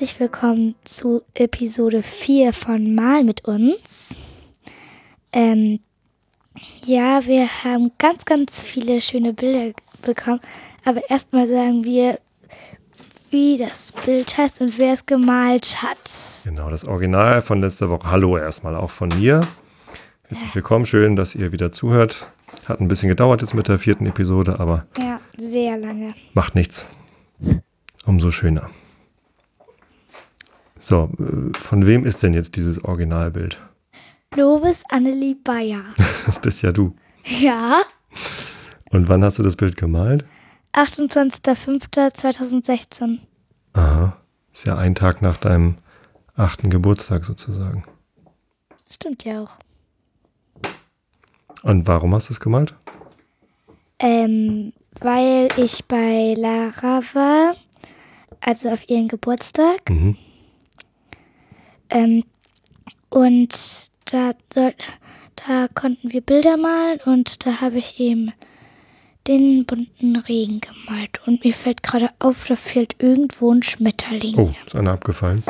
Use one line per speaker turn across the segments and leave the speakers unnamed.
herzlich willkommen zu Episode 4 von Mal mit uns. Ähm, ja, wir haben ganz, ganz viele schöne Bilder bekommen, aber erstmal sagen wir, wie das Bild heißt und wer es gemalt hat.
Genau, das Original von letzter Woche. Hallo erstmal auch von mir. Herzlich willkommen, schön, dass ihr wieder zuhört. Hat ein bisschen gedauert jetzt mit der vierten Episode, aber
Ja, sehr lange.
macht nichts. Umso schöner. So, äh, von wem ist denn jetzt dieses Originalbild?
Lovis Annelie Bayer.
Das bist ja du.
Ja,
Und wann hast du das Bild gemalt?
28.05.2016.
Aha, ist ja ein Tag nach deinem achten Geburtstag sozusagen.
Stimmt ja auch.
Und warum hast du es gemalt?
Ähm, weil ich bei Lara war, also auf ihren Geburtstag.
Mhm.
Ähm, und da, soll, da konnten wir Bilder malen und da habe ich eben den bunten Regen gemalt. Und mir fällt gerade auf, da fehlt irgendwo ein Schmetterling.
Oh, ist einer abgefallen.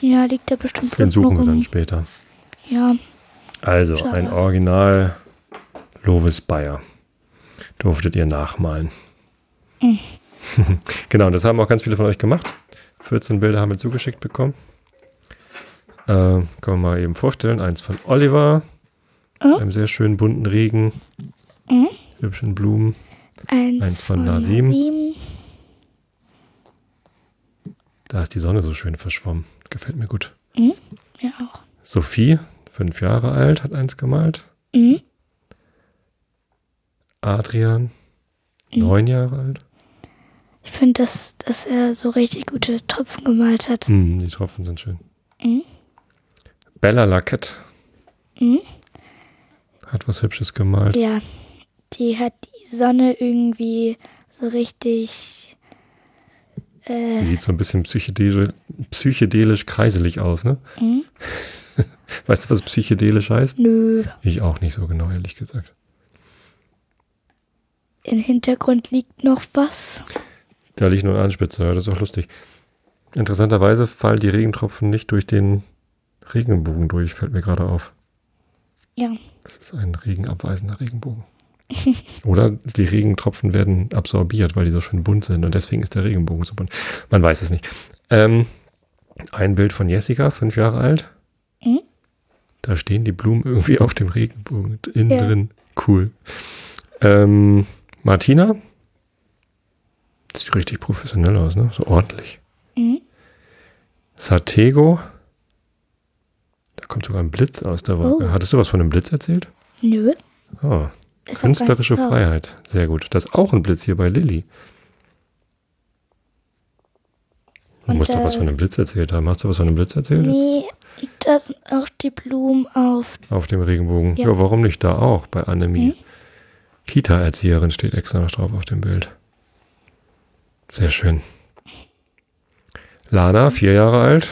Ja, liegt da bestimmt
Den suchen wir dann später.
Ja,
Also,
Schade.
ein Original Lovis Bayer. Durftet ihr nachmalen. genau, das haben auch ganz viele von euch gemacht. 14 Bilder haben wir zugeschickt bekommen. Äh, können wir mal eben vorstellen. Eins von Oliver.
Oh.
Einem sehr schönen bunten Regen.
Mhm.
Hübschen Blumen.
eins,
Eins von
von
Nasim.
Nasim.
Da ist die Sonne so schön verschwommen. Gefällt mir gut.
Ja, auch.
Sophie, fünf Jahre alt, hat eins gemalt.
Mhm.
Adrian,
Mhm.
neun Jahre alt.
Ich finde, dass, dass er so richtig gute Tropfen gemalt hat.
Hm, die Tropfen sind schön.
Mhm.
Bella Laquette
Mhm.
hat was Hübsches gemalt.
Ja, die hat die Sonne irgendwie so richtig.
Die
Äh,
sieht so ein bisschen psychedelisch, psychedelisch kreiselig aus, ne?
mhm.
Weißt du, was psychedelisch heißt?
nö,
Ich auch nicht so genau, ehrlich gesagt.
im Hintergrund liegt noch was.
Da liegt nur ein Anspitzer, das ist auch lustig. Interessanterweise fallen die Regentropfen nicht durch den Regenbogen durch, fällt mir gerade auf.
Ja,
Das ist ein regenabweisender Regenbogen. Oder die Regentropfen werden absorbiert, weil die so schön bunt sind und deswegen ist der Regenbogen so bunt. Man weiß es nicht. Ähm, ein Bild von Jessica, fünf Jahre alt.
Mhm.
Da stehen die Blumen irgendwie auf dem Regenbogen innen
Ja.
drin. Cool. Ähm, Martina. Sieht richtig professionell aus, ne? So ordentlich.
Mhm.
Satego. Da kommt sogar ein Blitz aus der Wolke.
Oh.
Hattest du was von einem Blitz erzählt?
nö.
Oh,
Ist
künstlerische. Freiheit. Sehr gut. Das ist auch ein Blitz hier bei Lilly. Du
Und,
musst doch was
äh,
von einem Blitz erzählt haben. Hast du was von einem Blitz erzählt?
Nee, da sind auch die Blumen auf.
Auf dem Regenbogen. Ja.
Ja.
warum nicht? Da auch, bei Annemie.
Mhm.
Kita-Erzieherin steht extra noch drauf auf dem Bild. Sehr schön. Lana, vier Jahre alt.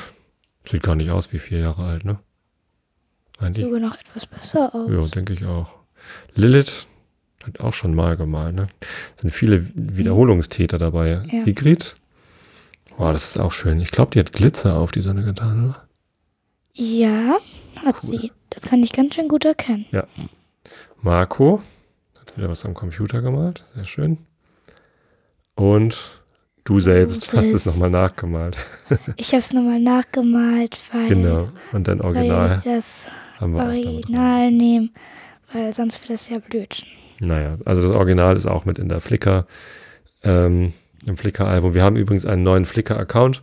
Sieht gar nicht aus wie vier Jahre alt, ne? Eigentlich.
Sogar noch etwas besser aus.
Ja, denke ich auch. Lilith hat auch schon mal gemalt, ne? Sind viele Wiederholungstäter dabei.
Ja.
Sigrid? Boah, das ist auch schön. Ich glaube, die hat Glitzer auf die Sonne getan, oder?
Ja, hat sie. Das kann ich ganz schön gut erkennen.
Marco hat wieder was am Computer gemalt. Sehr schön. Und du selbst hast es nochmal nachgemalt.
Ich habe es nochmal nachgemalt, weil
Genau. Und
soll ja
Original
das
wir auch damit.
Original nehmen, weil sonst wäre das ja blöd.
Naja, also das Original ist auch mit in der Flickr, ähm, im Flickr-Album. Wir haben übrigens einen neuen Flickr-Account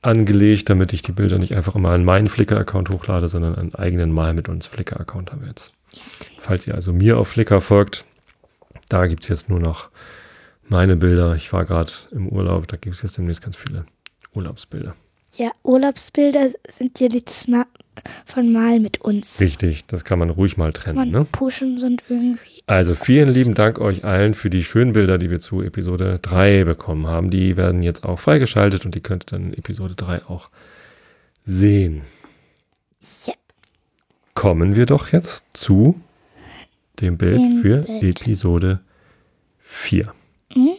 angelegt, damit ich die Bilder nicht einfach immer an meinen Flickr-Account hochlade, sondern einen eigenen Mal mit uns Flickr-Account haben wir jetzt. Falls ihr also mir auf Flickr folgt, da gibt es jetzt nur noch meine Bilder. Ich war gerade im Urlaub, da gibt es jetzt demnächst ganz viele Urlaubsbilder.
Ja, Urlaubsbilder sind ja die Sna von Mal mit uns.
Richtig, das kann man ruhig mal trennen.
Man
Ne?
pushen sind irgendwie.
Also vielen lieben Dank euch allen für die schönen Bilder, die wir zu Episode 3 bekommen haben. Die werden jetzt auch freigeschaltet und die könnt ihr dann in Episode 3 auch sehen.
Ja,
Kommen wir doch jetzt zu dem Bild
Dem
für
Bild.
Episode 4.
Mhm.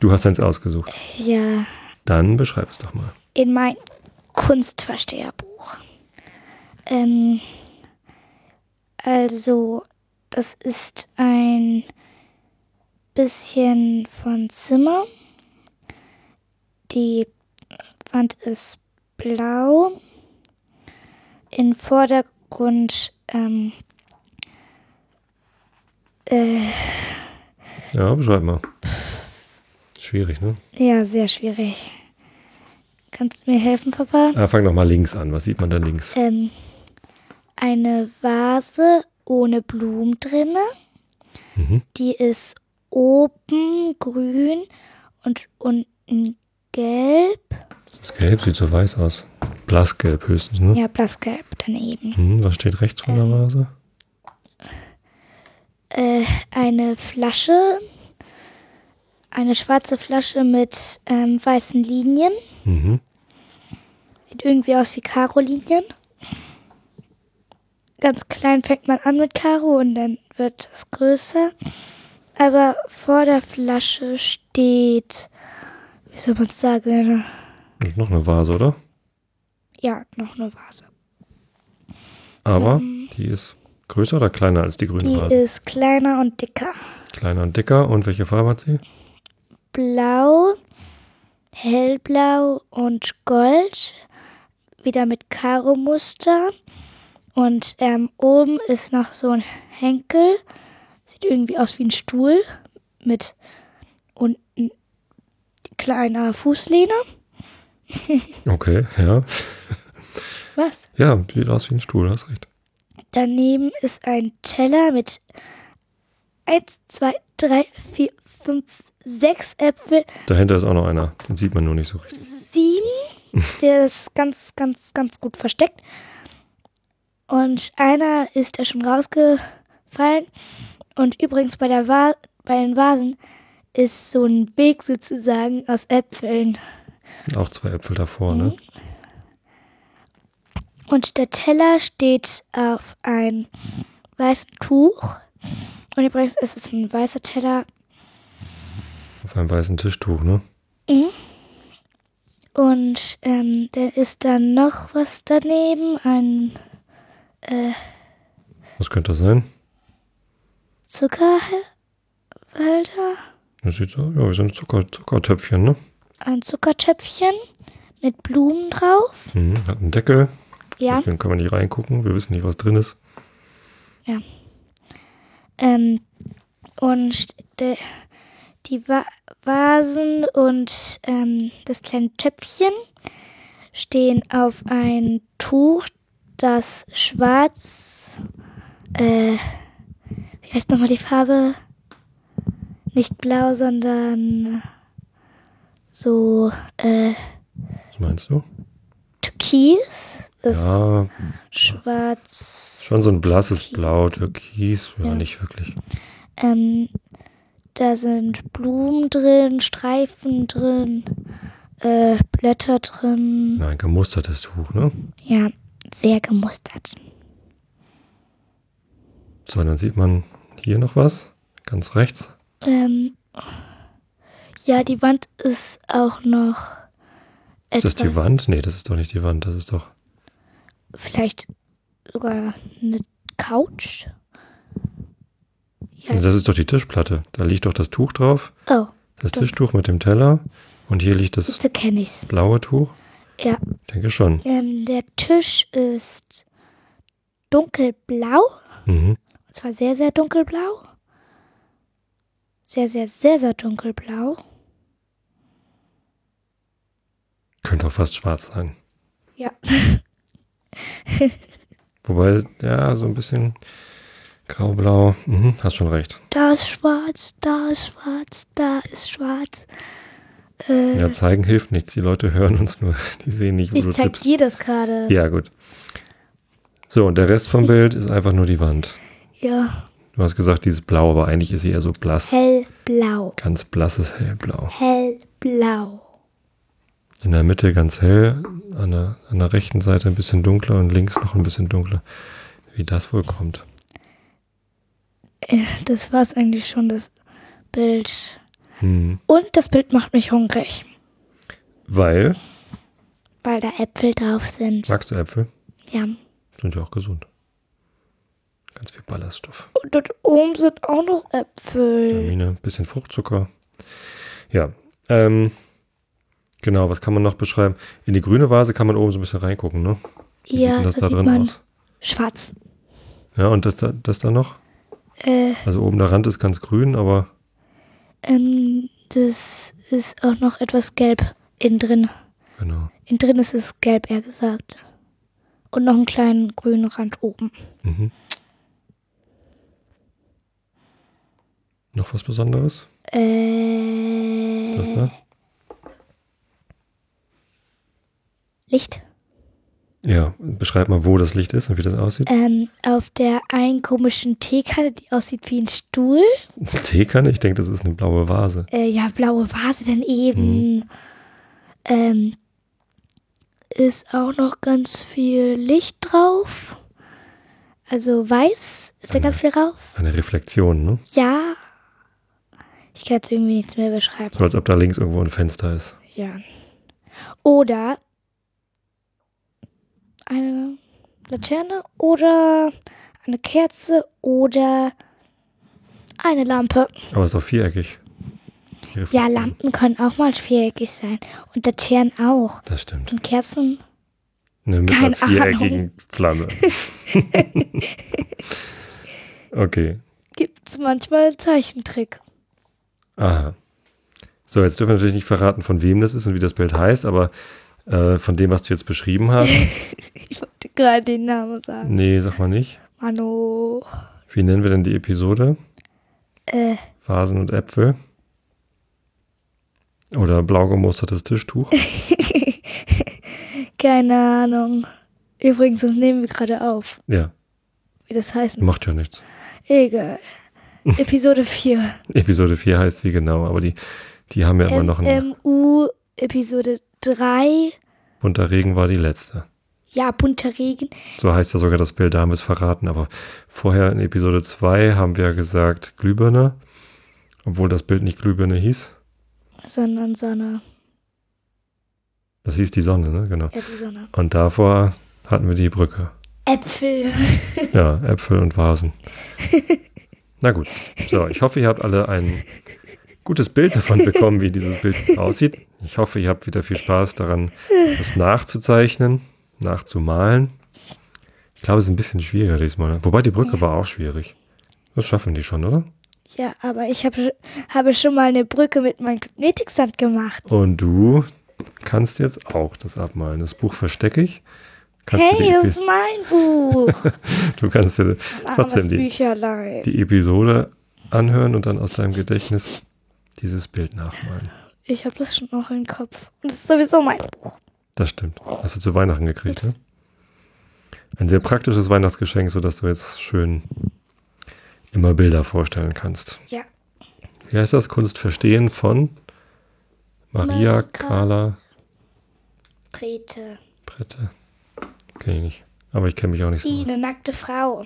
Du hast eins ausgesucht.
Ja,
Dann beschreib es doch mal.
in mein Kunstversteherbuch. Ähm, also, das ist ein bisschen von Zimmer. Die Wand ist blau. Im Vordergrund ähm, äh,
Ja, beschreib mal. Schwierig, ne?
ja, sehr schwierig. Kannst du mir helfen, Papa?
Ah, fang doch mal links an. Was sieht man da links?
ähm, eine Vase ohne Blumen drinne.
Mhm.
Die ist oben grün und unten gelb.
Das gelb, sieht so weiß aus. Blassgelb höchstens, ne?
Ja, blassgelb daneben.
Mhm, was steht rechts von der Vase?
Äh, eine Flasche, eine schwarze Flasche mit ähm, weißen Linien.
Mhm.
Sieht irgendwie aus wie Karo-Linien. Ganz klein fängt man an mit Karo und dann wird es größer. Aber vor der Flasche steht, wie soll man es sagen?
Das ist noch eine Vase, oder?
Ja, noch eine Vase.
Aber die ist größer oder kleiner als die grüne
Die
Vase?
ist kleiner und dicker.
Kleiner und dicker. Und welche Farbe hat sie?
Blau, hellblau und gold. Wieder mit Karo-Muster. Und ähm, oben ist noch so ein Henkel. Sieht irgendwie aus wie ein Stuhl. Mit unten kleiner Fußlehne.
Okay, ja.
Was?
Ja, sieht aus wie ein Stuhl, hast recht.
Daneben ist ein Teller mit 1, 2, 3, 4, 5, 6 Äpfel.
Dahinter ist auch noch einer. Den sieht man nur nicht so richtig.
sieben. Der ist ganz, ganz, ganz gut versteckt. Und einer ist da schon rausgefallen. Und übrigens bei, der Va bei den Vasen ist so ein Weg sozusagen aus Äpfeln.
Auch zwei Äpfel davor, ne?
Und der Teller steht auf ein weißes Tuch. Und übrigens ist es ein weißer Teller.
Auf einem weißen Tischtuch, ne?
Und ähm, da ist dann noch was daneben. Ein
Was könnte das sein?
Zuckerhalter.
Das sieht so, ja, wie so ein Zucker, Zuckertöpfchen, ne?
ein Zuckertöpfchen mit Blumen drauf.
Mhm, hat einen Deckel.
Ja,
Deswegen kann man nicht reingucken. Wir wissen nicht, was drin ist.
ähm, und de, die Va Vasen und ähm, das kleine Töpfchen stehen auf ein Tuch, das schwarz, äh, wie heißt nochmal die Farbe? Nicht blau, sondern so, äh,
Was meinst du?
türkis. Ist
Ja,
schwarz.
schon so ein blasses Blau, Türkis. Ja,
Ja.
nicht wirklich.
Ähm, da sind Blumen drin, Streifen drin, äh, Blätter drin.
Ja, ein gemustertes Tuch, ne?
Ja, sehr gemustert.
So, dann sieht man hier noch was. Ganz rechts.
Ähm, ja, die Wand ist auch noch
Ist
etwas.
das die Wand? Nee, das ist doch nicht die Wand. Das ist doch.
Vielleicht sogar eine Couch. Ja.
Das ist doch die Tischplatte. Da liegt doch das Tuch drauf.
Oh,
Das
Stimmt.
Tischtuch mit dem Teller. Und hier liegt das
ich's.
blaue Tuch.
Ja,
denke schon.
ähm, der Tisch ist dunkelblau.
Mhm.
Und zwar sehr, sehr dunkelblau. Sehr, sehr, sehr, sehr dunkelblau.
Könnte auch fast schwarz sein.
Ja.
Wobei, ja, so ein bisschen graublau. Mhm, hast schon recht.
Da ist schwarz, da ist schwarz, da ist schwarz. Äh,
Ja, zeigen hilft nichts. Die Leute hören uns nur. Die sehen nicht, wo
ich
du
zeig
tippst.
dir das gerade.
Ja, gut. So, und der Rest vom Bild ist einfach nur die Wand.
Ja.
Du hast gesagt, dieses Blau, aber eigentlich ist sie eher so blass.
Hellblau.
Ganz blasses Hellblau.
Hellblau.
In der Mitte ganz hell, an der, an der rechten Seite ein bisschen dunkler und links noch ein bisschen dunkler. Wie das wohl kommt.
Äh, Das war's eigentlich schon, das Bild.
Hm.
Und das Bild macht mich hungrig,
Weil,
weil da Äpfel drauf sind.
magst du Äpfel?
Ja.
Sind ja auch gesund. Ganz viel Ballaststoff.
Und dort oben sind auch noch Äpfel.
Vitamine, bisschen Fruchtzucker. Ja, ähm, genau, was kann man noch beschreiben? In die grüne Vase kann man oben so ein bisschen reingucken, ne? Wie sieht
Ja,
denn das
da
da
sieht
drin
man
aus?
schwarz.
Ja, und das, da- das da noch?
Äh,
Also oben der Rand ist ganz grün, aber
ähm, das ist auch noch etwas gelb innen drin.
genau.
Innen drin ist es gelb, eher gesagt. Und noch einen kleinen grünen Rand oben.
Mhm. Noch was Besonderes?
Äh,
Das da?
Licht.
Ja, beschreib mal, wo das Licht ist und wie das aussieht.
Ähm, auf der einen komischen Teekanne, die aussieht wie ein Stuhl.
Eine Teekanne? Ich denke, das ist eine blaue Vase.
Äh, ja, blaue Vase daneben. Ähm, ist auch noch ganz viel Licht drauf. Also weiß ist da ganz viel drauf.
Eine Reflexion, ne?
Ja. Ich kann jetzt irgendwie nichts mehr beschreiben.
So als ob da links irgendwo ein Fenster ist.
Ja. Oder eine Laterne oder eine Kerze oder eine Lampe.
Aber es ist auch viereckig.
Ja. Lampen können auch mal viereckig sein. Und Laternen auch.
Das stimmt.
Und Kerzen.
Eine mit
Keine
einer viereckigen Flamme. okay.
Gibt es manchmal einen Zeichentrick.
Aha. So, jetzt dürfen wir natürlich nicht verraten, von wem das ist und wie das Bild heißt, aber äh, von dem, was du jetzt beschrieben hast.
Ich wollte gerade den Namen sagen.
nee, sag mal nicht.
Mano.
Wie nennen wir denn die Episode?
Äh,
Vasen und Äpfel. Oder blau gemustertes Tischtuch.
keine Ahnung. Übrigens, das nehmen wir gerade auf.
Ja,
Wie das heißt.
macht ja nichts.
Egal. Episode 4.
Episode 4 heißt sie genau, aber die, die haben ja immer noch einen.
MMU Episode 3.
Bunter Regen war die letzte.
Ja, bunter Regen.
So heißt ja sogar das Bild, da haben wir es verraten. Aber vorher in Episode 2 haben wir gesagt Glühbirne, obwohl das Bild nicht Glühbirne hieß.
Sondern Sonne.
Das hieß die Sonne, ne? Genau.
Ja, die Sonne.
Und davor hatten wir die Brücke.
Äpfel.
Ja, Äpfel und Vasen. Na gut. So, ich hoffe, ihr habt alle ein gutes Bild davon bekommen, wie dieses Bild aussieht. Ich hoffe, ihr habt wieder viel Spaß daran, das nachzuzeichnen, nachzumalen. Ich glaube, es ist ein bisschen schwieriger diesmal. Wobei die Brücke war auch schwierig. Das schaffen die schon, oder?
Ja, aber ich hab, habe schon mal eine Brücke mit meinem Magnetisand gemacht.
Und du kannst jetzt auch das abmalen. Das Buch verstecke ich. Kannst
hey, das ist mein Buch.
du kannst dir trotzdem die, die Episode anhören und dann aus deinem Gedächtnis dieses Bild nachmalen.
Ich habe das schon noch im Kopf. Und das ist sowieso mein Buch.
Das stimmt. Hast du zu Weihnachten gekriegt,
Ups.
ne? Ein sehr praktisches Weihnachtsgeschenk, sodass du jetzt schön immer Bilder vorstellen kannst.
Ja.
Wie heißt das? Kunst verstehen von Maria. Carla
Grete.
Brette. Kenn ich nicht. Aber ich kenne mich auch nicht so. Aus.
eine nackte Frau.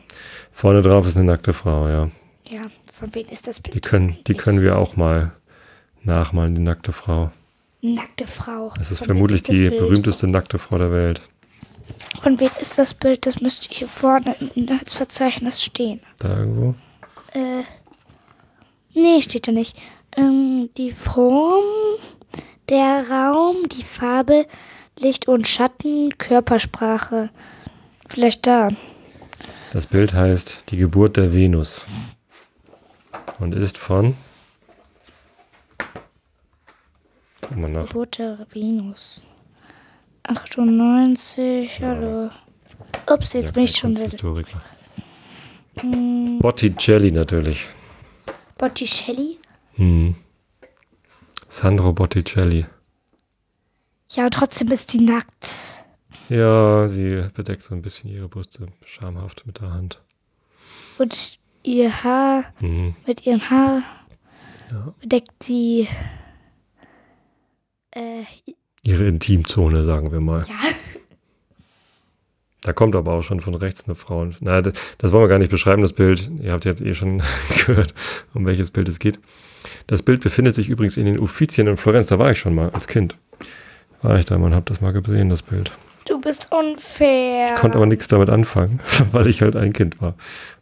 Vorne drauf ist eine nackte Frau, ja.
Ja, von wem ist das Bild?
Die können, die können wir auch mal nachmalen, die nackte Frau.
Nackte Frau.
Das ist
Von
vermutlich
ist das
die
Bild?
berühmteste nackte Frau der Welt.
Von wem ist das Bild? Das müsste hier vorne im Inhaltsverzeichnis stehen.
Da irgendwo?
Äh, nee, steht da nicht. Ähm, die Form, der Raum, die Farbe, Licht und Schatten, Körpersprache. Vielleicht da.
Das Bild heißt Die Geburt der Venus und ist von. Guck mal nach.
Der Venus. 98, hallo. Ups, jetzt
Ja,
bin ich schon wieder. Hm,
Botticelli natürlich.
Botticelli?
Hm. Sandro Botticelli.
Ja, aber trotzdem ist die nackt.
Ja, sie bedeckt so ein bisschen ihre Brüste schamhaft mit der Hand.
Und ihr Haar,
Mhm.
mit ihrem Haar
Ja.
bedeckt sie. Äh,
Ihre Intimzone, sagen wir mal.
ja.
Da kommt aber auch schon von rechts eine Frau. Und, na, das, das wollen wir gar nicht beschreiben, das Bild. Ihr habt jetzt eh schon gehört, um welches Bild es geht. Das Bild befindet sich übrigens in den Uffizien in Florenz. Da war ich schon mal als Kind. War ich da mal und hab das mal gesehen, das Bild.
Du bist unfair.
Ich konnte aber nichts damit anfangen, weil ich halt ein Kind war.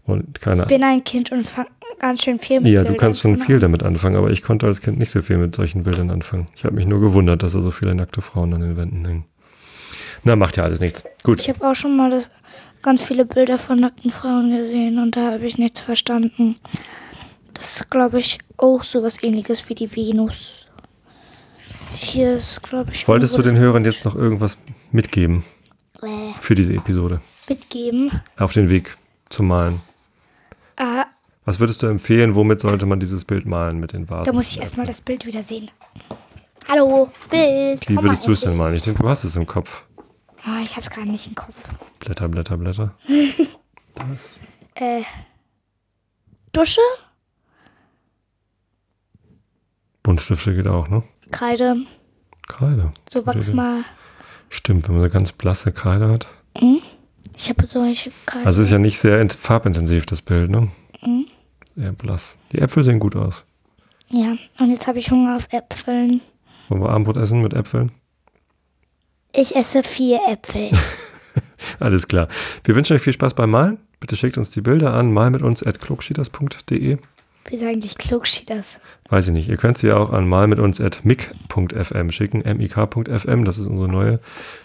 Und keine
Ich bin ein Kind und fang ganz schön viel mit
Ja, du
Bildern
kannst schon viel damit anfangen, aber ich konnte als Kind nicht so viel mit solchen Bildern anfangen. Ich habe mich nur gewundert, dass da so viele nackte Frauen an den Wänden hängen. Na, macht ja alles nichts. Gut.
Ich habe auch schon mal das, ganz viele Bilder von nackten Frauen gesehen und da habe ich nichts verstanden. Das ist, glaube ich, auch sowas ähnliches wie die Venus. Hier ist, glaube ich,
Wolltest du den Hörern jetzt noch irgendwas mitgeben
äh,
für diese Episode?
mitgeben?
Auf den Weg zum Malen. Was würdest du empfehlen? Womit sollte man dieses Bild malen mit den Vasen?
da muss ich erstmal das Bild wieder sehen. Hallo, Bild.
Wie würdest du es denn malen? Ich denke, du hast es im Kopf.
Ah, ich hab's gerade nicht im Kopf.
Blätter, Blätter, Blätter.
Äh, Dusche,
Buntstifte geht auch, ne?
Kreide,
Kreide.
so wachs mal.
Stimmt, wenn man so ganz blasse Kreide hat.
Ich habe solche Kreide.
Also es ist ja nicht sehr int- farbintensiv, das Bild, ne?
Mhm.
Eher blass. Die Äpfel sehen gut aus.
ja, und jetzt habe ich Hunger auf Äpfeln.
Wollen wir Abendbrot essen mit Äpfeln?
Ich esse vier Äpfel.
Alles klar. Wir wünschen euch viel Spaß beim Malen. Bitte schickt uns die Bilder an malmituns.klugschieders.de.
Wie sagen dich Klugschieders?
Weiß ich nicht. Ihr könnt sie auch an malmituns.mic.fm schicken. mik.fm, das ist unsere neue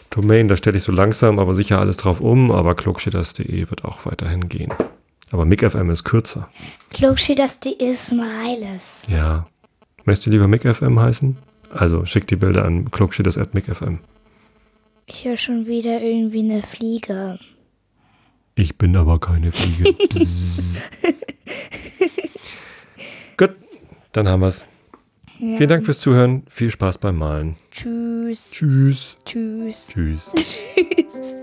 Domain. Da stelle ich so langsam, aber sicher alles drauf um. Aber klugschieders.de wird auch weiterhin gehen. Aber mic.fm ist kürzer.
Klugschieders, die ist Mareiles.
Ja. Möchtest du lieber mic.fm heißen? Also schickt die Bilder an klugschieders.mic.fm.
Ich höre schon wieder irgendwie eine Fliege.
Ich bin aber keine Fliege. Gut, dann haben wir's.
Ja.
Vielen Dank fürs Zuhören. Viel Spaß beim Malen.
Tschüss.
Tschüss.
Tschüss.
Tschüss.
Tschüss.